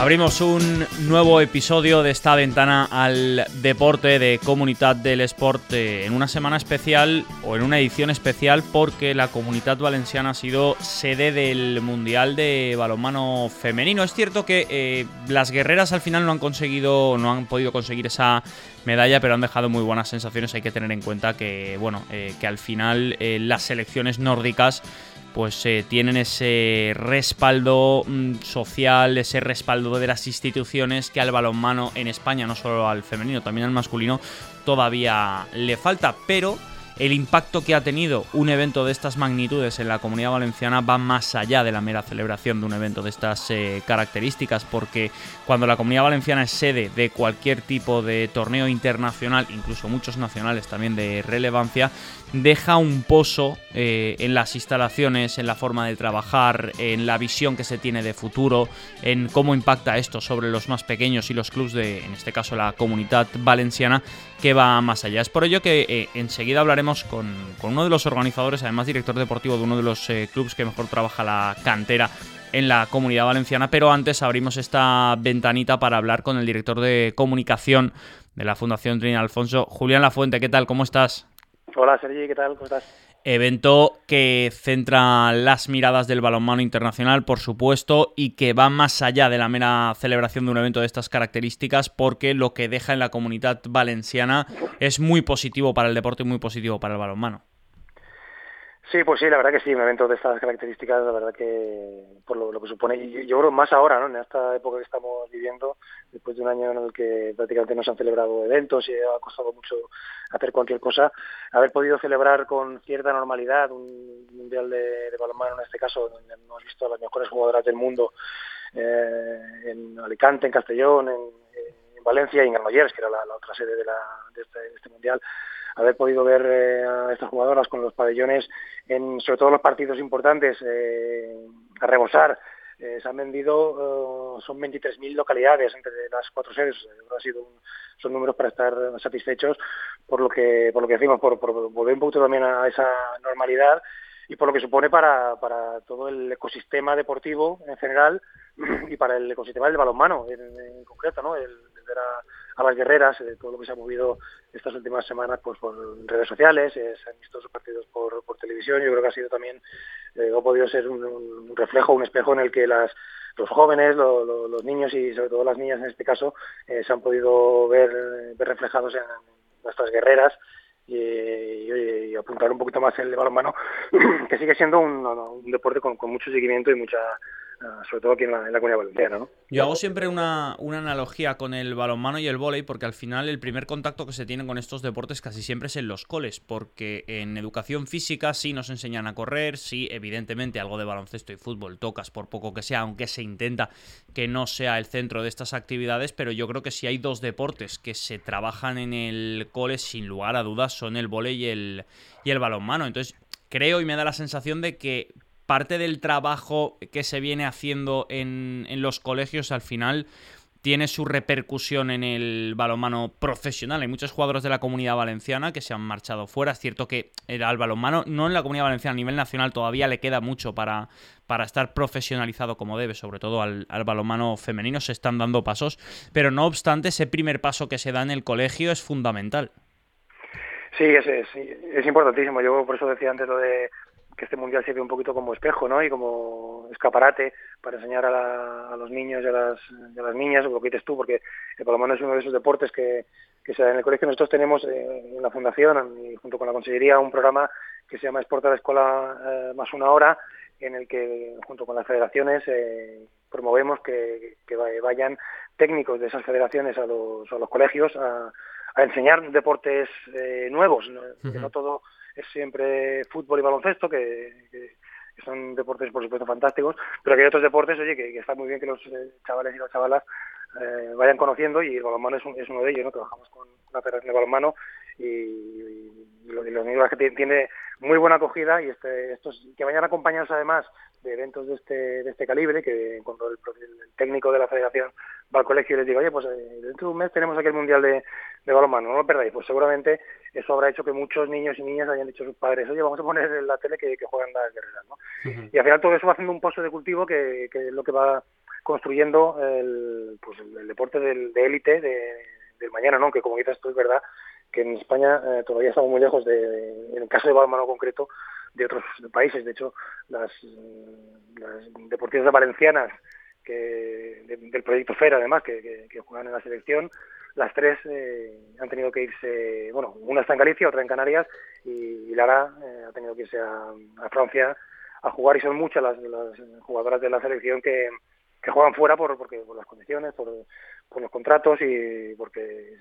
Abrimos un nuevo episodio de esta ventana al deporte de Comunidad del Sport eh, en una semana especial o en una edición especial porque la Comunidad Valenciana ha sido sede del Mundial de Balonmano Femenino. Es cierto que eh, las guerreras al final no han conseguido, no han podido conseguir esa medalla, pero han dejado muy buenas sensaciones. Hay que tener en cuenta que, bueno, eh, que al final las selecciones nórdicas pues eh, tienen ese respaldo mm, social, ese respaldo de las instituciones que al balonmano en España, no solo al femenino, también al masculino, todavía le falta. Pero el impacto que ha tenido un evento de estas magnitudes en la comunidad valenciana va más allá de la mera celebración de un evento de estas eh, características, porque cuando la comunidad valenciana es sede de cualquier tipo de torneo internacional, incluso muchos nacionales también de relevancia, deja un pozo eh, en las instalaciones, en la forma de trabajar, en la visión que se tiene de futuro, en cómo impacta esto sobre los más pequeños y los clubes de, en este caso, la comunidad valenciana, que va más allá. Es por ello que eh, enseguida hablaremos con, uno de los organizadores, además director deportivo de uno de los eh, clubes que mejor trabaja la cantera en la comunidad valenciana, pero antes abrimos esta ventanita para hablar con el director de comunicación de la Fundación Trina Alfonso, Julián Lafuente. ¿Qué tal? ¿Cómo estás? Hola Sergi, ¿qué tal? ¿Cómo estás? Evento que centra las miradas del balonmano internacional, por supuesto, y que va más allá de la mera celebración de un evento de estas características, porque lo que deja en la comunidad valenciana es muy positivo para el deporte y muy positivo para el balonmano. Sí, pues sí, la verdad que sí, un evento de estas características, la verdad que por lo, que supone, y yo creo más ahora, ¿no? En esta época que estamos viviendo, después de un año en el que prácticamente no se han celebrado eventos y ha costado mucho hacer cualquier cosa, haber podido celebrar con cierta normalidad un mundial de, balonmano, en este caso, donde hemos visto a las mejores jugadoras del mundo eh, en Alicante, en Castellón, en, Valencia y en Granollers, que era la, otra sede de, este, de este mundial, haber podido ver eh, a estas jugadoras con los pabellones, en, sobre todo los partidos importantes, eh, a rebosar. Eh, se han vendido, son 23.000 localidades entre las cuatro sedes. Ha sido son números para estar satisfechos por lo que por lo que decimos, por, volver un poquito también a esa normalidad y por lo que supone para, para todo el ecosistema deportivo en general y para el ecosistema del balonmano en, concreto, ¿no? A las guerreras, de todo lo que se ha movido estas últimas semanas pues por redes sociales, eh, se han visto sus partidos por, televisión, yo creo que ha sido también, eh, ha podido ser un, reflejo, un espejo en el que las los jóvenes, los niños y sobre todo las niñas en este caso, eh, se han podido ver, ver reflejados en nuestras guerreras. Y, apuntar un poquito más el balonmano, que sigue siendo un, deporte con, mucho seguimiento y mucha, sobre todo aquí en la, en la comunidad valenciana. ¿no? Yo hago siempre una, una, analogía con el balonmano y el vóley, porque al final el primer contacto que se tiene con estos deportes casi siempre es en los coles, porque en educación física sí nos enseñan a correr, sí, evidentemente algo de baloncesto y fútbol tocas por poco que sea, aunque se intenta que no sea el centro de estas actividades, pero yo creo que si hay dos deportes que se trabajan en el cole sin lugar a dudas son el vóley y el, y el balonmano. Entonces, creo y me da la sensación de que parte del trabajo que se viene haciendo en, en los colegios al final tiene su repercusión en el balonmano profesional. Hay muchos jugadores de la comunidad valenciana que se han marchado fuera. Es cierto que al balonmano, no en la comunidad valenciana, a nivel nacional todavía le queda mucho para, para estar profesionalizado como debe, sobre todo al, al balonmano femenino. Se están dando pasos, pero no obstante, ese primer paso que se da en el colegio es fundamental. Sí, es, es, importantísimo. Yo por eso decía antes lo de que este mundial sirve un poquito como espejo, ¿no? Y como escaparate para enseñar a, los niños y a las, las niñas, lo que dices tú, porque el balonmano es uno de esos deportes que, que se da en el colegio. Nosotros tenemos eh, en la fundación y junto con la consejería un programa que se llama Sport a la Escuela eh, más una hora, en el que junto con las federaciones eh, promovemos que, que, vayan técnicos de esas federaciones a los, a los colegios a a enseñar deportes eh, nuevos, que no todo es siempre fútbol y baloncesto, que, son deportes por supuesto fantásticos, pero que hay otros deportes, oye, que, está muy bien que los eh, chavales y las chavalas eh, vayan conociendo y el balonmano es, es, uno de ellos, ¿no? Trabajamos con una federación de balonmano y, y, lo, y que tiene muy buena acogida y este, estos que vayan acompañados además de eventos de este, de este calibre, que cuando el, técnico de la federación va al colegio y les diga, oye, pues dentro de un mes tenemos aquí el Mundial de, de balonmano, no lo perdáis, pues seguramente eso habrá hecho que muchos niños y niñas hayan dicho a sus padres, oye, vamos a poner en la tele que, juegan las guerreras, ¿no? Y al final todo eso va haciendo un pozo de cultivo que, que es lo que va construyendo el, pues el, deporte del, de élite de, del mañana, ¿no? Que como dices tú, es verdad que en España eh, todavía estamos muy lejos de, en el caso de balonmano concreto, de otros países. De hecho, las, las deportivas valencianas que, del proyecto FER, además, que, que, juegan en la selección, las tres eh, han tenido que irse, bueno, una está en Galicia, otra en Canarias, y, Lara eh, ha tenido que irse a, Francia a jugar, y son muchas las, las jugadoras de la selección que, que juegan fuera por, porque, por las condiciones, por, por los contratos y porque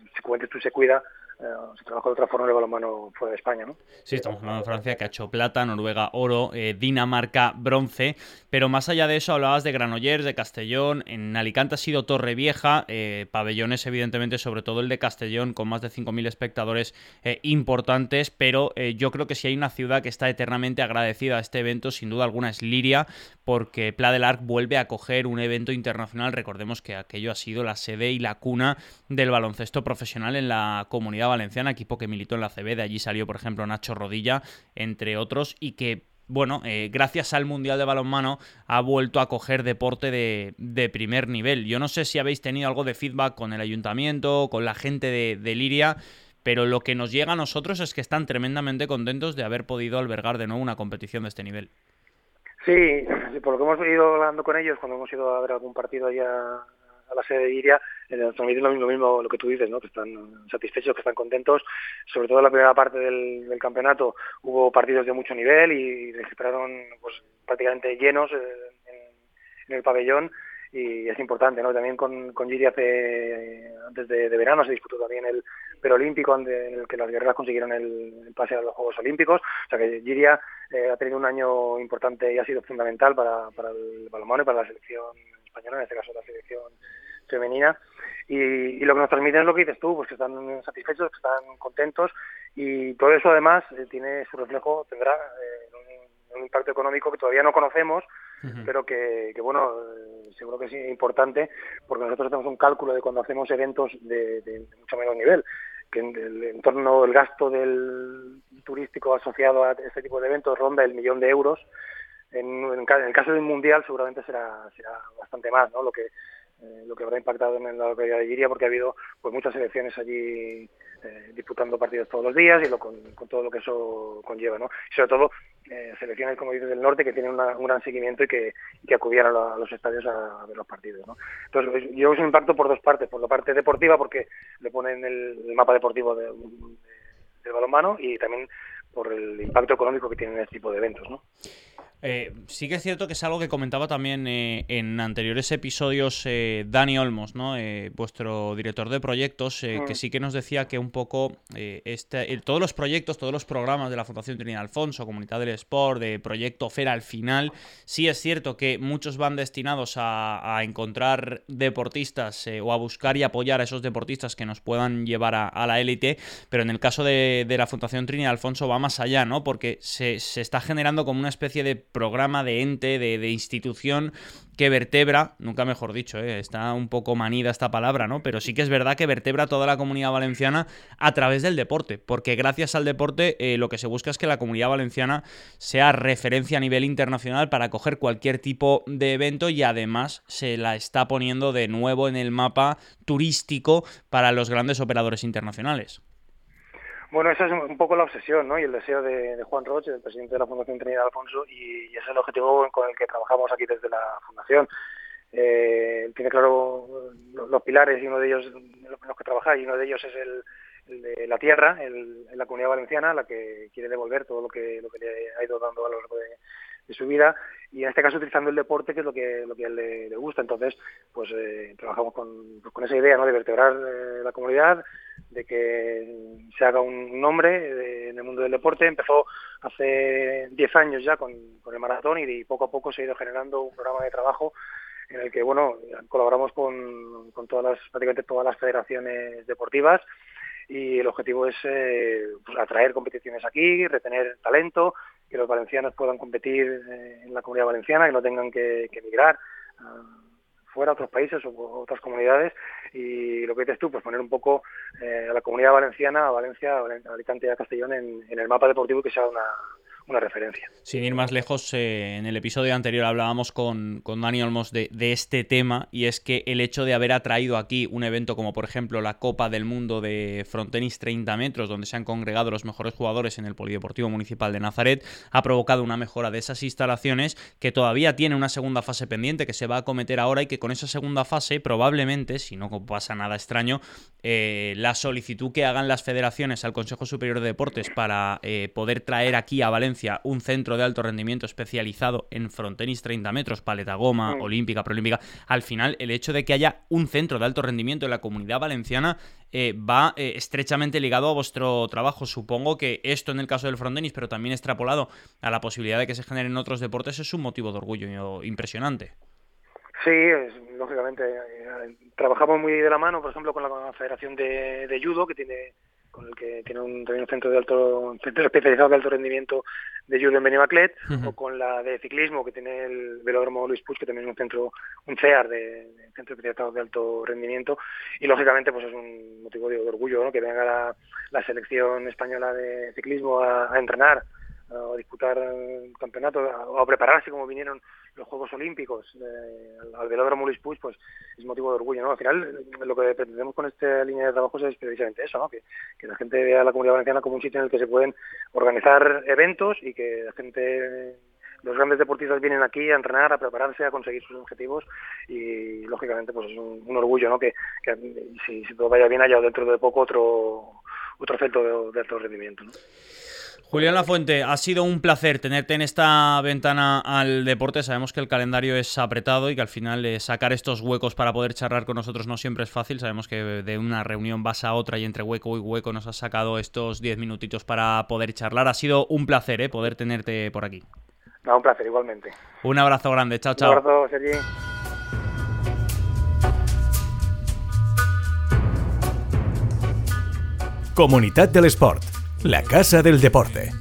tú se cuida eh, se trabaja de otra forma el balonmano fuera de España, ¿no? Sí, estamos hablando de Francia que ha hecho plata, Noruega oro, eh, Dinamarca bronce, pero más allá de eso hablabas de Granollers, de Castellón, en Alicante ha sido Torrevieja, eh, pabellones evidentemente, sobre todo el de Castellón con más de 5.000 espectadores eh, importantes, pero yo creo que si hay una ciudad que está eternamente agradecida a este evento, sin duda alguna es Liria, porque Pla del Arc vuelve a coger un evento internacional, recordemos que aquello ha sido la sede y la cuna del baloncesto profesional en la comunidad Valenciana, equipo que militó en la CB, de allí salió, por ejemplo, Nacho Rodilla, entre otros, y que bueno, eh, gracias al Mundial de Balonmano ha vuelto a coger deporte de, primer nivel. Yo no sé si habéis tenido algo de feedback con el ayuntamiento, con la gente de, Liria, pero lo que nos llega a nosotros es que están tremendamente contentos de haber podido albergar de nuevo una competición de este nivel. Sí, por lo que hemos ido hablando con ellos cuando hemos ido a ver algún partido allá a la sede de Iria, transmiten lo mismo, lo que tú dices, ¿no? que están satisfechos, que están contentos. Sobre todo en la primera parte del, campeonato hubo partidos de mucho nivel y registraron pues, prácticamente llenos en, el pabellón y es importante, ¿no? También con, con Giri antes de, verano se disputó también el Perolímpico en el que las guerreras consiguieron el, pase a los Juegos Olímpicos, o sea que Giria eh, ha tenido un año importante y ha sido fundamental para, para el balonmano y para la selección española, en este caso la selección femenina. Y, lo que nos transmiten es lo que dices tú, pues que están satisfechos, que están contentos y todo eso además eh, tiene su reflejo, tendrá eh, un, impacto económico que todavía no conocemos, pero que, bueno, eh, seguro que es importante porque nosotros hacemos un cálculo de cuando hacemos eventos de, mucho menor nivel que en, el, torno del gasto del turístico asociado a este tipo de eventos ronda el millón de euros. En, en, el caso de un mundial seguramente será, será bastante más, ¿no? Lo que eh, lo que habrá impactado en la localidad de Giria porque ha habido pues muchas elecciones allí eh, disputando partidos todos los días y lo, con, todo lo que eso conlleva, ¿no? Y sobre todo eh, selecciones como dices del norte que tienen un gran seguimiento y que, que acudían a, los estadios a, ver los partidos, ¿no? Entonces yo es un impacto por dos partes, por la parte deportiva porque le ponen el, mapa deportivo de, del balonmano y también por el impacto económico que tienen este tipo de eventos, ¿no? Eh, sí que es cierto que es algo que comentaba también eh, en anteriores episodios eh, Dani Olmos, ¿no? vuestro director de proyectos, que mm. sí que nos decía que un poco este, todos los proyectos, todos los programas de la Fundación Trinidad Alfonso, Comunidad del Sport, de Proyecto Fera al final, sí es cierto que muchos van destinados a, encontrar deportistas o a buscar y apoyar a esos deportistas que nos puedan llevar a, la élite, pero en el caso de, la Fundación Trinidad Alfonso va más allá, ¿no? Porque se, se está generando como una especie de programa, de ente, de, institución que vertebra, nunca mejor dicho, ¿eh? está un poco manida esta palabra, ¿no? Pero sí que es verdad que vertebra toda la comunidad valenciana a través del deporte, porque gracias al deporte eh, lo que se busca es que la comunidad valenciana sea referencia a nivel internacional para coger cualquier tipo de evento y además se la está poniendo de nuevo en el mapa turístico para los grandes operadores internacionales. Bueno, esa es un poco la obsesión ¿no? y el deseo de, Juan Roche, el presidente de la Fundación Trinidad Alfonso, y, ese es el objetivo con el que trabajamos aquí desde la Fundación. Eh, tiene claro los, pilares y uno de ellos, los que trabaja, y uno de ellos es el, de la tierra, la comunidad valenciana, la que quiere devolver todo lo que, lo que le ha ido dando a lo largo de, su vida y en este caso utilizando el deporte que es lo que a él le, gusta entonces pues eh, trabajamos con, esa idea de vertebrar eh, la comunidad de que se haga un nombre en el mundo del deporte. Empezó hace 10 años ya con, el maratón y poco a poco se ha ido generando un programa de trabajo en el que bueno colaboramos con, con todas las prácticamente todas las federaciones deportivas y el objetivo es eh, pues, atraer competiciones aquí, retener talento, que los valencianos puedan competir eh, en la comunidad valenciana, que no tengan que, emigrar fuera, otros países o otras comunidades y lo que dices tú, pues poner un poco eh, a la comunidad valenciana, a Valencia, a Alicante y a Castellón en, en el mapa deportivo que sea una, una referencia. Sin ir más lejos, eh, en el episodio anterior hablábamos con, con Dani Olmos de, este tema y es que el hecho de haber atraído aquí un evento como por ejemplo la Copa del Mundo de Frontenis 30 metros, donde se han congregado los mejores jugadores en el Polideportivo Municipal de Nazaret, ha provocado una mejora de esas instalaciones que todavía tiene una segunda fase pendiente que se va a cometer ahora y que con esa segunda fase probablemente, si no pasa nada extraño, eh, la solicitud que hagan las federaciones al Consejo Superior de Deportes para eh, poder traer aquí a Valencia un centro de alto rendimiento especializado en frontenis 30 metros, paleta goma, mm. olímpica, proolímpica. Al final, el hecho de que haya un centro de alto rendimiento en la comunidad valenciana eh, va eh, estrechamente ligado a vuestro trabajo. Supongo que esto en el caso del frontenis, pero también extrapolado a la posibilidad de que se generen otros deportes, es un motivo de orgullo impresionante. Sí, lógicamente. Eh, trabajamos muy de la mano, por ejemplo, con la Federación de, de Judo, que tiene con el que tiene un, también un centro de alto centro especializado de alto rendimiento de judo en Benimaclet o con la de ciclismo que tiene el velódromo Luis Puig que también es un centro un CEAR de, centro especializado de alto rendimiento y lógicamente pues es un motivo de, orgullo ¿no? que venga la, la, selección española de ciclismo a, a entrenar a disputar el campeonato o prepararse como vinieron los Juegos Olímpicos eh, al velódromo Luis Puig, pues es motivo de orgullo, ¿no? Al final lo que pretendemos con esta línea de trabajo es precisamente eso, ¿no? Que, la gente vea a la Comunidad Valenciana como un sitio en el que se pueden organizar eventos y que la gente los grandes deportistas vienen aquí a entrenar, a prepararse, a conseguir sus objetivos y lógicamente pues es un, orgullo, ¿no? Que, si, si, todo vaya bien haya dentro de poco otro otro centro de, alto rendimiento, ¿no? Julián Lafuente, ha sido un placer tenerte en esta ventana al deporte. Sabemos que el calendario es apretado y que al final eh, sacar estos huecos para poder charlar con nosotros no siempre es fácil. Sabemos que de una reunión vas a otra y entre hueco y hueco nos has sacado estos 10 minutitos para poder charlar. Ha sido un placer eh, poder tenerte por aquí. No, un placer, igualmente. Un abrazo grande, chao, chao. Un abrazo, Sergi. Comunitat del Sport la Casa del Deporte.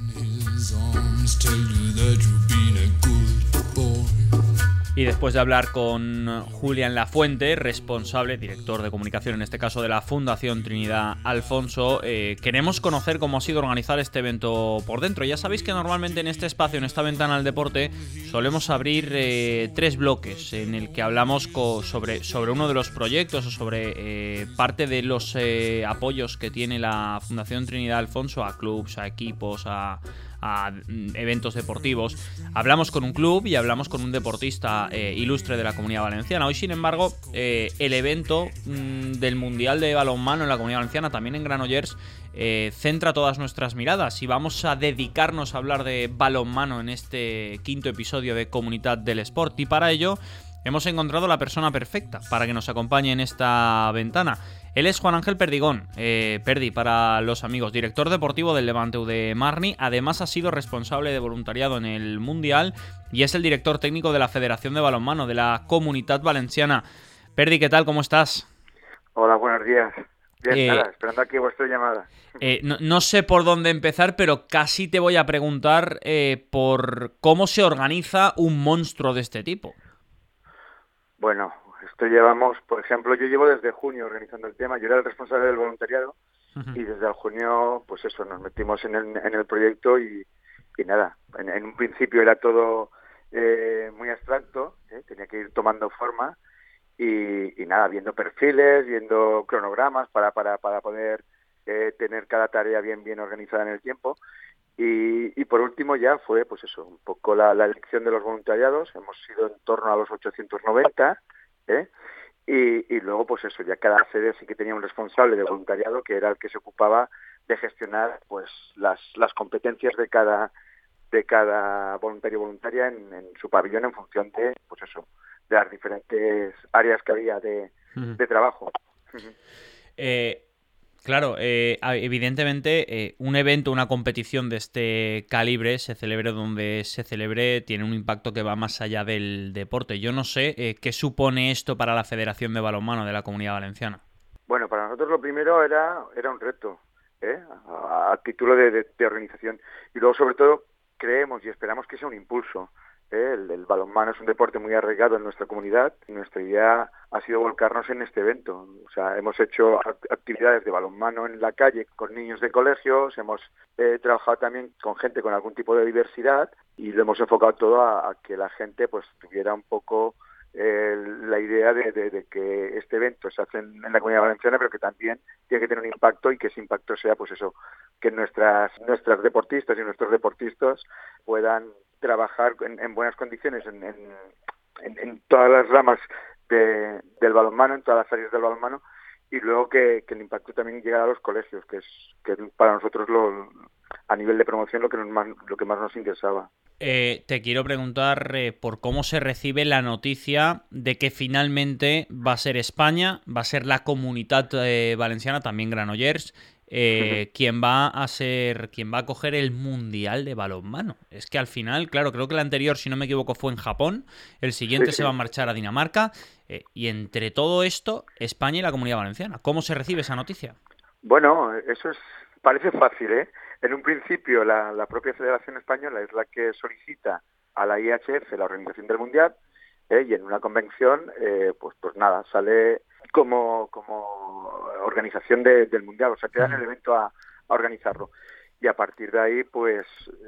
Y después de hablar con Julián Lafuente, responsable, director de comunicación en este caso de la Fundación Trinidad Alfonso, eh, queremos conocer cómo ha sido organizar este evento por dentro. Ya sabéis que normalmente en este espacio, en esta ventana al deporte, solemos abrir eh, tres bloques en el que hablamos sobre, sobre uno de los proyectos o sobre eh, parte de los apoyos que tiene la Fundación Trinidad Alfonso a clubs, a equipos, a a mm, eventos deportivos. Hablamos con un club y hablamos con un deportista eh, ilustre de la comunidad valenciana. Hoy, sin embargo, eh, el evento mm, del Mundial de Balonmano en la comunidad valenciana, también en Granollers, eh, centra todas nuestras miradas y vamos a dedicarnos a hablar de balonmano en este quinto episodio de Comunidad del Sport. Y para ello hemos encontrado la persona perfecta para que nos acompañe en esta ventana. Él es Juan Ángel Perdigón, eh, Perdi para los amigos, director deportivo del Levante de Marni. Además ha sido responsable de voluntariado en el Mundial y es el director técnico de la Federación de Balonmano de la Comunidad Valenciana. Perdi, ¿qué tal? ¿Cómo estás? Hola, buenos días. Bien, eh, nada, esperando aquí vuestra llamada. Eh, no, sé por dónde empezar, pero casi te voy a preguntar por cómo se organiza un monstruo de este tipo. Bueno, esto llevamos, por ejemplo, yo llevo desde junio organizando el tema, yo era el responsable del voluntariado y desde el junio, pues eso, nos metimos en el, en el proyecto y, y nada, en, un principio era todo eh, muy abstracto, ¿eh? tenía que ir tomando forma y, y, nada, viendo perfiles, viendo cronogramas para, para, para poder eh, tener cada tarea bien, bien organizada en el tiempo. Y, y, por último ya fue, pues eso, un poco la, la elección de los voluntariados. Hemos sido en torno a los 890 ¿eh? Y, luego, pues eso, ya cada sede sí que tenía un responsable de voluntariado que era el que se ocupaba de gestionar pues las, las competencias de cada de cada voluntario voluntaria en, su pabellón en función de pues eso de las diferentes áreas que había de, de trabajo. Eh, Claro, eh, evidentemente eh, un evento, una competición de este calibre, se celebre donde se celebre, tiene un impacto que va más allá del deporte. Yo no sé eh, qué supone esto para la Federación de Balonmano de la Comunidad Valenciana. Bueno, para nosotros lo primero era, era un reto, a, título de, organización. Y luego, sobre todo, creemos y esperamos que sea un impulso. El, el, balonmano es un deporte muy arraigado en nuestra comunidad y nuestra idea ha sido volcarnos en este evento. O sea, hemos hecho actividades de balonmano en la calle con niños de colegios, hemos eh, trabajado también con gente con algún tipo de diversidad y lo hemos enfocado todo a, que la gente pues tuviera un poco eh, la idea de, que este evento se hace en, la comunidad valenciana, pero que también tiene que tener un impacto y que ese impacto sea, pues eso, que nuestras nuestras deportistas y nuestros deportistas puedan trabajar en, buenas condiciones en, en, todas las ramas del balonmano, en todas las áreas del balonmano, y luego que, el impacto también llegue a los colegios, que es que para nosotros lo, a nivel de promoción lo que, más, lo que más nos interesaba. Eh, te quiero preguntar eh, por cómo se recibe la noticia de que finalmente va a ser España, va a ser la comunidad eh, valenciana, también Granollers, eh, quien va a ser, quien va a coger el mundial de balonmano. Es que al final, claro, creo que el anterior, si no me equivoco, fue en Japón, el siguiente se va a marchar a Dinamarca, eh, y entre todo esto, España y la Comunidad Valenciana. ¿Cómo se recibe esa noticia? Bueno, eso es parece fácil, ¿eh? En un principio, la, propia Federación Española es la que solicita a la IHF la organización del mundial, ¿eh? y en una convención, eh, pues, pues nada, sale como, como organización del Mundial, o sea, que dan el evento a, organizarlo. Y a partir de ahí, pues,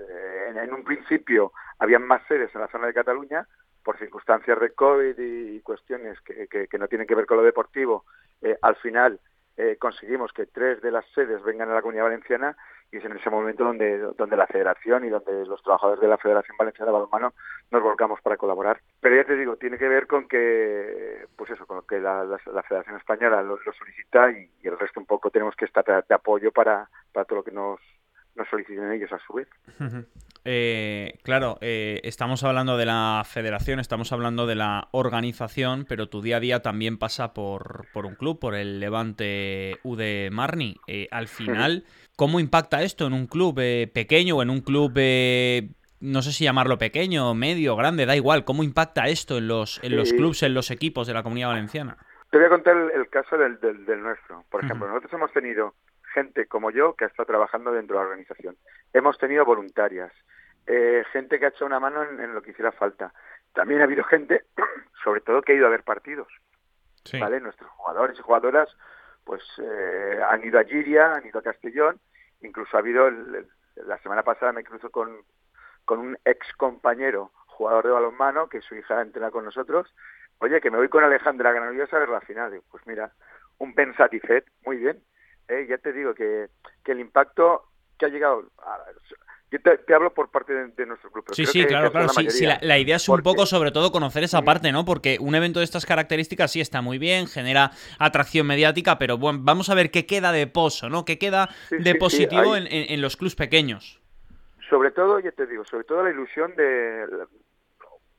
eh, en, un principio habían más sedes en la zona de Cataluña, por circunstancias de COVID y, cuestiones que, que, no tienen que ver con lo deportivo, eh, al final eh, conseguimos que tres de las sedes vengan a la Comunidad Valenciana y es en ese momento donde, donde la federación y donde los trabajadores de la Federación Valenciana de Balonmano nos volcamos para colaborar. Pero ya te digo, tiene que ver con que, pues eso, con que la, Federación Española lo, solicita y, el resto un poco tenemos que estar de, apoyo para, para todo lo que nos, nos soliciten ellos a su vez. Eh, claro, eh, estamos hablando de la federación, estamos hablando de la organización, pero tu día a día también pasa por, por un club, por el Levante UD Marni. Eh, al final, ¿cómo impacta esto en un club pequeño o en un club, no sé si llamarlo pequeño, medio, grande, da igual? ¿Cómo impacta esto en los, en los clubs, en los equipos de la Comunidad Valenciana? Te voy a contar el, caso del, del, nuestro. Por ejemplo, nosotros hemos tenido gente como yo que ha estado trabajando dentro de la organización. Hemos tenido voluntarias, eh, gente que ha hecho una mano en, lo que hiciera falta. También ha habido gente, sobre todo, que ha ido a ver partidos. ¿Vale? Nuestros jugadores y jugadoras pues eh, han ido a Giria, han ido a Castellón, incluso ha habido, la semana pasada me cruzo con, con un ex compañero jugador de balonmano, que su hija entrena con nosotros, oye, que me voy con Alejandra Granollers a ver la final. pues mira, un pensatifet, muy bien. Eh, ya te digo que, que el impacto que ha llegado... yo te, hablo por parte de, nuestro grupo. Sí, sí, claro, claro. Sí, la, idea es un poco, sobre todo, conocer esa parte, ¿no? Porque un evento de estas características sí está muy bien, genera atracción mediática, pero bueno, vamos a ver qué queda de pozo, ¿no? ¿Qué queda de positivo en, en, los clubs pequeños? Sobre todo, ya te digo, sobre todo la ilusión de.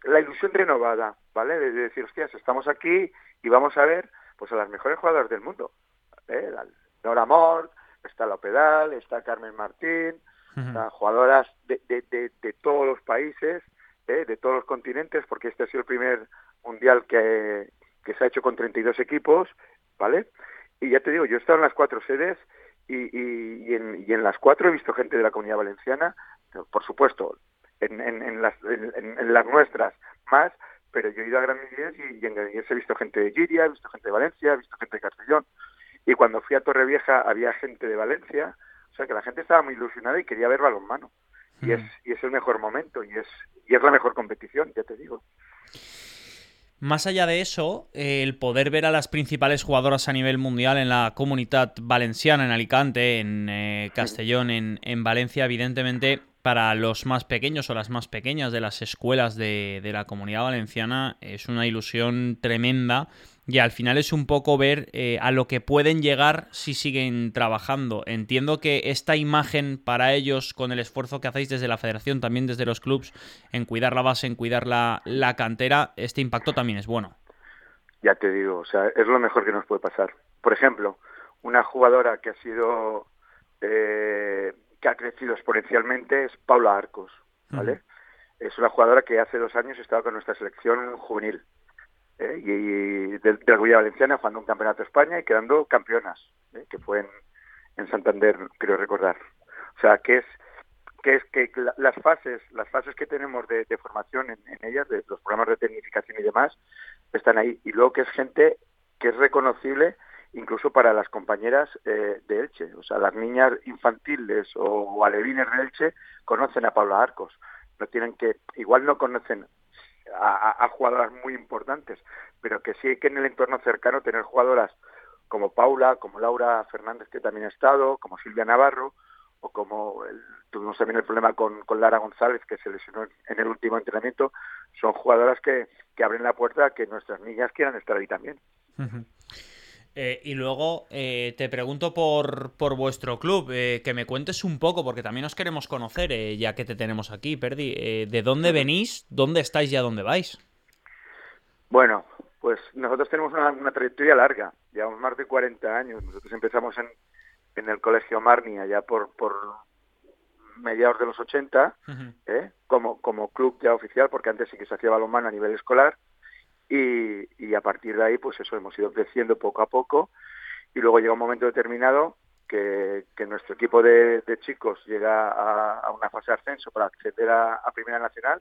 La ilusión renovada, ¿vale? De, decir, hostias, estamos aquí y vamos a ver pues a las mejores jugadoras del mundo. ¿eh? Nora Mort, está La Pedal, está Carmen Martín, jugadoras de, de, todos los países, ¿eh? de todos los continentes, porque este ha sido el primer mundial que, que se ha hecho con 32 equipos, ¿vale? Y ya te digo, yo he estado en las cuatro sedes y, y, y, en, y en las cuatro he visto gente de la comunidad valenciana, por supuesto, en, en, en las, en, las nuestras más, pero yo he ido a Granollers y, en Granollers he visto gente de Giria, he visto gente de Valencia, he visto gente de Castellón, y cuando fui a Torrevieja había gente de Valencia, o sea que la gente estaba muy ilusionada y quería ver balonmano. Y, es, mm. y es el mejor momento y es, y es la mejor competición, ya te digo. Más allá de eso, el poder ver a las principales jugadoras a nivel mundial en la comunidad valenciana, en Alicante, en eh, Castellón, en, en, Valencia, evidentemente para los más pequeños o las más pequeñas de las escuelas de, de la comunidad valenciana es una ilusión tremenda y al final es un poco ver eh, a lo que pueden llegar si siguen trabajando. Entiendo que esta imagen para ellos, con el esfuerzo que hacéis desde la federación, también desde los clubs, en cuidar la base, en cuidar la, la cantera, este impacto también es bueno. Ya te digo, o sea, es lo mejor que nos puede pasar. Por ejemplo, una jugadora que ha sido, eh, que ha crecido exponencialmente es Paula Arcos, ¿vale? Es una jugadora que hace dos años estaba con nuestra selección juvenil ¿eh? y, de, la Guía Valenciana jugando un campeonato de España y quedando campeonas, ¿eh? que fue en, Santander, creo recordar. O sea, que es que es que las fases, las fases que tenemos de, formación en, ellas, de los programas de tecnificación y demás, están ahí. Y luego que es gente que es reconocible incluso para las compañeras eh, de Elche. O sea, las niñas infantiles o, alevines de Elche conocen a Paula Arcos. No tienen que, igual no conocen a, jugadoras muy importantes, pero que sí que en el entorno cercano tener jugadoras como Paula, como Laura Fernández, que también ha estado, como Silvia Navarro, o como tuvimos también el problema con, con, Lara González, que se lesionó en el último entrenamiento, son jugadoras que, que abren la puerta a que nuestras niñas quieran estar ahí también. Eh, y luego eh, te pregunto por, por vuestro club, eh, que me cuentes un poco, porque también os queremos conocer, ya que te tenemos aquí, Perdi. ¿De dónde venís? ¿Dónde estáis y a dónde vais? Bueno, pues nosotros tenemos una, una trayectoria larga, llevamos más de 40 años. Nosotros empezamos en, en el Colegio Marni allá por, por mediados de los 80, ¿eh? como, como club ya oficial, porque antes sí que se hacía balonmano a nivel escolar, y, a partir de ahí, pues eso, hemos ido creciendo poco a poco, y luego llega un momento determinado que, nuestro equipo de, chicos llega a, una fase de ascenso para acceder a, Primera Nacional,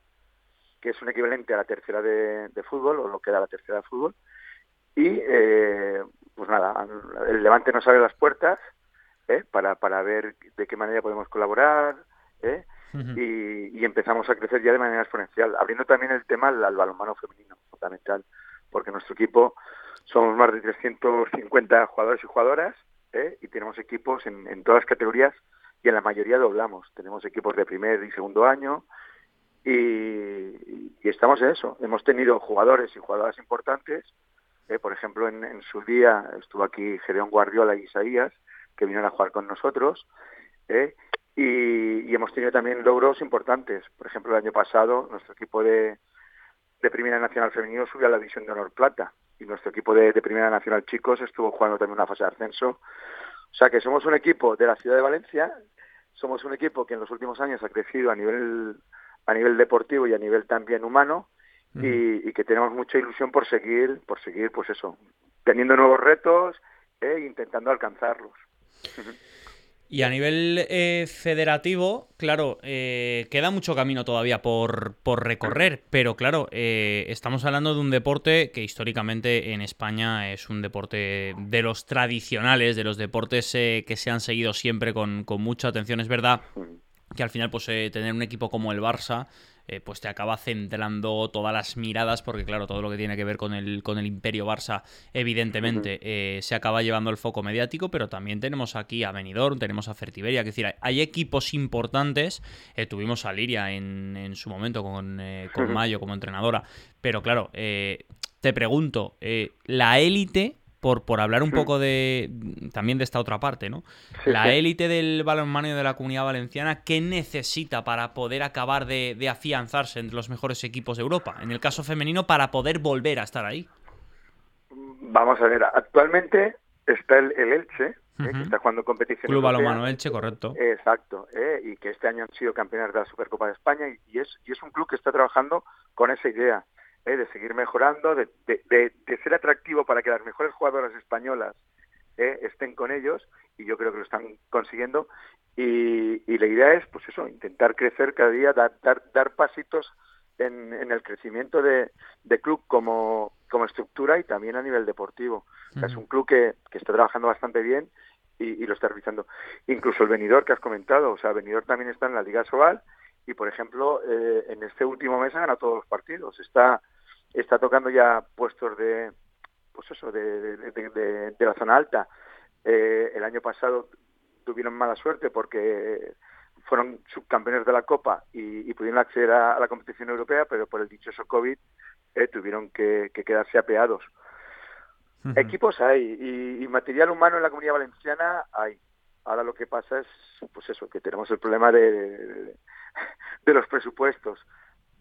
que es un equivalente a la tercera de, de fútbol, o lo que da la tercera de fútbol, y eh, pues nada, el Levante nos abre las puertas, ¿eh? para, para ver de qué manera podemos colaborar ¿eh? Y, empezamos a crecer ya de manera exponencial, abriendo también el tema al, balonmano femenino, fundamental, porque nuestro equipo somos más de 350 jugadores y jugadoras ¿eh? y tenemos equipos en, en todas las categorías y en la mayoría doblamos. Tenemos equipos de primer y segundo año y, estamos en eso. Hemos tenido jugadores y jugadoras importantes. por ejemplo, en, en, su día estuvo aquí Gedeón Guardiola y Isaías, que vinieron a jugar con nosotros. ¿eh? Y, hemos tenido también logros importantes. Por ejemplo, el año pasado nuestro equipo de, de Primera Nacional Femenino subió a la División de Honor Plata y nuestro equipo de, Primera Nacional Chicos estuvo jugando también una fase de ascenso. O sea que somos un equipo de la ciudad de Valencia, somos un equipo que en los últimos años ha crecido a nivel a nivel deportivo y a nivel también humano y, y, que tenemos mucha ilusión por seguir por seguir pues eso teniendo nuevos retos e intentando alcanzarlos. Y a nivel eh, federativo, claro, eh, queda mucho camino todavía por, por recorrer, pero claro, eh, estamos hablando de un deporte que históricamente en España es un deporte de los tradicionales, de los deportes que se han seguido siempre con, con mucha atención. Es verdad que al final pues tener un equipo como el Barça eh, pues te acaba centrando todas las miradas, porque claro, todo lo que tiene que ver con el, con el Imperio Barça, evidentemente, eh, se acaba llevando el foco mediático, pero también tenemos aquí a Benidorm, tenemos a Fertiberia, es decir, hay equipos importantes, eh, tuvimos a Liria en, en su momento con, con Mayo como entrenadora, pero claro, te pregunto, la élite por, por hablar un poco de también de esta otra parte, ¿no? la élite del balonmano de la comunidad valenciana, ¿qué necesita para poder acabar de, afianzarse entre los mejores equipos de Europa? En el caso femenino, para poder volver a estar ahí. Vamos a ver, actualmente está el, Elche, ¿eh? que está jugando competición. Club Balonmano Elche, correcto. Exacto, ¿eh? y que este año han sido campeones de la Supercopa de España y, es, y es un club que está trabajando con esa idea. ¿Eh? de seguir mejorando, de, de, ser atractivo para que las mejores jugadoras españolas ¿eh? estén con ellos y yo creo que lo están consiguiendo. Y, y, la idea es pues eso intentar crecer cada día dar dar, dar pasitos en, en, el crecimiento de, de, club como, como estructura y también a nivel deportivo. Es un club que, que está trabajando bastante bien y, y, lo está realizando. Incluso el venidor que has comentado o sea venidor también está en la Liga Sobal y por ejemplo eh, en este último mes ha ganado todos los partidos. Está está tocando ya puestos de pues eso de, de, la zona alta. Eh, el año pasado tuvieron mala suerte porque fueron subcampeones de la Copa y, pudieron acceder a, la competición europea pero por el dichoso COVID eh, tuvieron que, quedarse apeados. Equipos hay y, y material humano en la comunidad valenciana hay. Ahora lo que pasa es pues eso que tenemos el problema de, de los presupuestos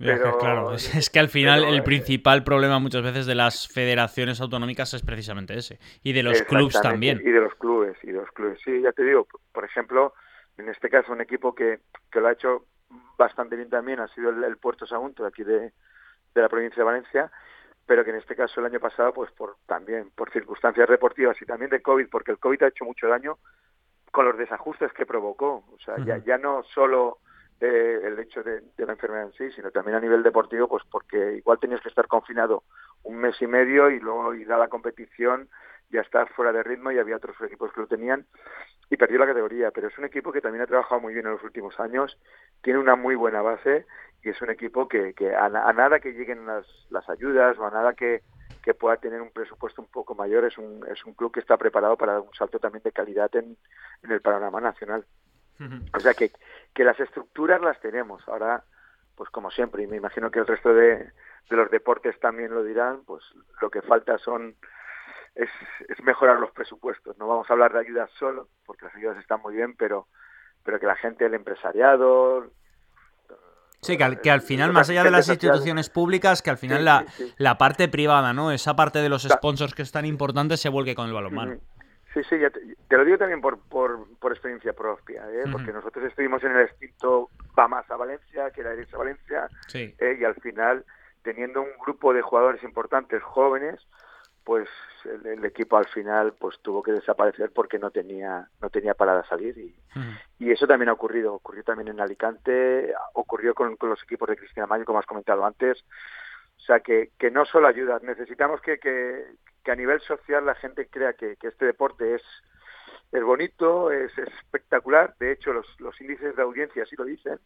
claro, es, que al final el principal problema muchas veces de las federaciones autonómicas es precisamente ese. Y de los clubes también. Y de los clubes, y de los clubes. Sí, ya te digo, por ejemplo, en este caso un equipo que, que lo ha hecho bastante bien también ha sido el, Puerto Sagunto, aquí de, de la provincia de Valencia, pero que en este caso el año pasado, pues por también por circunstancias deportivas y también de COVID, porque el COVID ha hecho mucho daño con los desajustes que provocó. O sea, ya, ya no solo eh, el hecho de, la enfermedad en sí, sino también a nivel deportivo, pues porque igual tenías que estar confinado un mes y medio y luego ir a la competición ya estar fuera de ritmo y había otros equipos que lo tenían y perdió la categoría, pero es un equipo que también ha trabajado muy bien en los últimos años, tiene una muy buena base y es un equipo que, que a, nada que lleguen las, las ayudas o a nada que, que pueda tener un presupuesto un poco mayor, es un, es un club que está preparado para dar un salto también de calidad en, en el panorama nacional. O sea que, que las estructuras las tenemos. Ahora, pues como siempre, y me imagino que el resto de, de los deportes también lo dirán, pues lo que falta son es, es mejorar los presupuestos. No vamos a hablar de ayudas solo, porque las ayudas están muy bien, pero, pero que la gente, el empresariado, Sí, que al, que al final, más allá de las instituciones públicas, que al final la, la, parte privada, ¿no? Esa parte de los sponsors que es tan importante se vuelque con el balonmano. Sí, sí, te, lo digo también por, por, por experiencia propia, ¿eh? porque nosotros estuvimos en el extinto Bamas a Valencia, que era Eres a Valencia, ¿eh? y al final, teniendo un grupo de jugadores importantes, jóvenes, pues el, equipo al final pues tuvo que desaparecer porque no tenía no tenía para salir y, y eso también ha ocurrido ocurrió también en Alicante ocurrió con, los equipos de Cristina Mayo como has comentado antes o sea que, que no solo ayuda necesitamos que, que, a nivel social la gente crea que, este deporte es es bonito, es, espectacular. De hecho, los, los índices de audiencia sí lo dicen,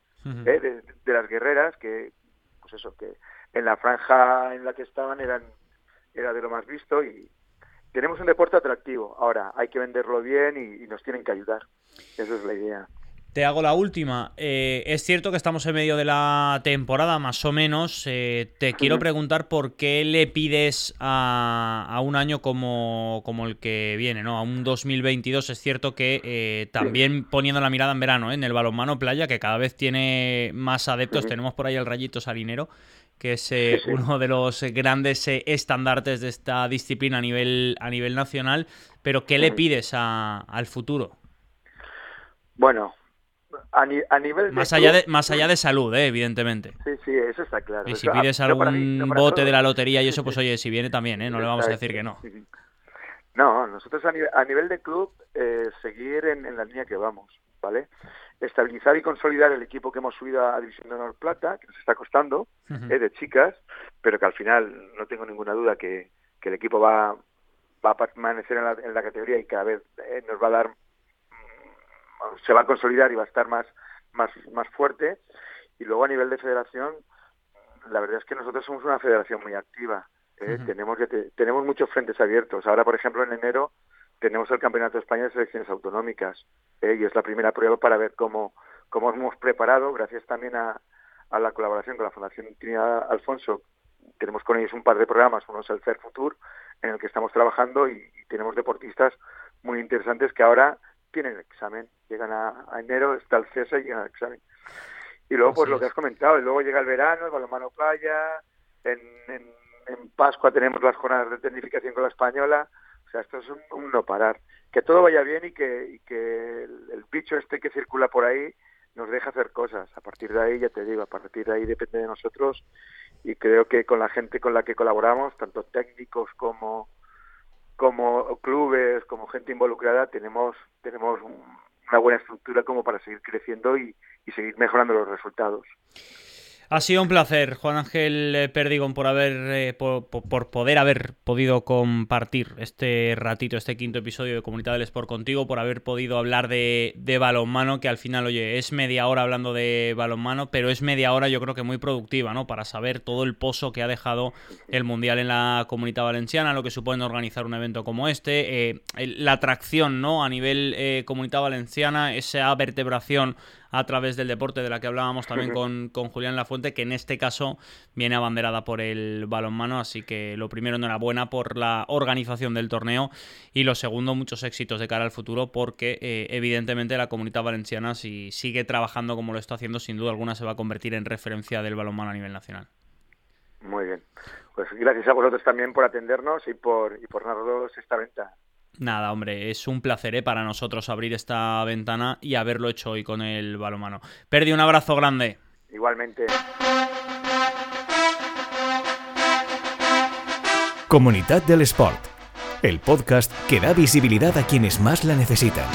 ¿eh? de, de, las guerreras, que, pues eso, que en la franja en la que estaban eran era de lo más visto y tenemos un deporte atractivo. Ahora, hay que venderlo bien y, nos tienen que ayudar. Esa es la idea. Te hago la última. Eh, es cierto que estamos en medio de la temporada, más o menos. Eh, te quiero preguntar por qué le pides a, un año como, como, el que viene, ¿no? A un 2022. Es cierto que eh, también poniendo la mirada en verano, en el balonmano playa, que cada vez tiene más adeptos. Tenemos por ahí el rayito salinero que es eh, uno de los grandes eh, estandartes de esta disciplina a nivel, a nivel nacional. Pero, ¿qué le pides al futuro? Bueno, a, nivel más allá de más allá de salud, eh, evidentemente. Sí, sí, eso está claro. Y si pides algún bote de la lotería y eso, pues oye, si viene también, ¿eh? No le vamos a decir que no. No, nosotros a nivel, de club seguir en, en, la línea que vamos, ¿vale? estabilizar y consolidar el equipo que hemos subido a División de Honor Plata, que nos está costando, eh, de chicas, pero que al final no tengo ninguna duda que, el equipo va, va a permanecer en la, en la categoría y cada vez eh, nos va a dar, se va a consolidar y va a estar más, más, más fuerte. Y luego a nivel de federación, la verdad es que nosotros somos una federación muy activa. ¿eh? tenemos, que tenemos muchos frentes abiertos. Ahora, por ejemplo, en enero tenemos el Campeonato de España de Selecciones Autonómicas ¿eh? y es la primera prueba para ver cómo, cómo hemos preparado, gracias también a, a la colaboración con la Fundación Trinidad Alfonso. Tenemos con ellos un par de programas, uno es el Fair Future, en el que estamos trabajando y, tenemos deportistas muy interesantes que ahora tienen examen. Llegan a, enero, está el CESA y llegan al examen. Y luego, pues lo que has comentado, y luego llega el verano, el balonmano playa, en, en, en Pascua tenemos las jornadas de tecnificación con la española, esto es un, no parar. Que todo vaya bien y que, que el, bicho este que circula por ahí nos deja hacer cosas. A partir de ahí, ya te digo, a partir de ahí depende de nosotros y creo que con la gente con la que colaboramos, tanto técnicos como como clubes, como gente involucrada, tenemos tenemos una buena estructura como para seguir creciendo y seguir mejorando los resultados. Ha sido un placer, Juan Ángel eh, Perdigón, por haber eh, por, poder haber podido compartir este ratito, este quinto episodio de Comunidad del Sport contigo, por haber podido hablar de, de, balonmano, que al final, oye, es media hora hablando de balonmano, pero es media hora yo creo que muy productiva, ¿no? Para saber todo el pozo que ha dejado el Mundial en la comunidad valenciana, lo que supone organizar un evento como este, eh, la atracción, ¿no? A nivel comunidad valenciana, esa vertebración a través del deporte de la que hablábamos también con, con Julián Lafuente, que en este caso viene abanderada por el balonmano. Así que lo primero, enhorabuena por la organización del torneo y lo segundo, muchos éxitos de cara al futuro porque eh, evidentemente la comunidad valenciana si sigue trabajando como lo está haciendo, sin duda alguna se va a convertir en referencia del balonmano a nivel nacional. Muy bien. Pues gracias a vosotros también por atendernos y por, y por darnos esta venta. Nada, hombre, es un placer ¿eh? para nosotros abrir esta ventana y haberlo hecho hoy con el balomano. Perdi, un abrazo grande. Igualmente. Comunidad del Sport, el podcast que da visibilidad a quienes más la necesitan.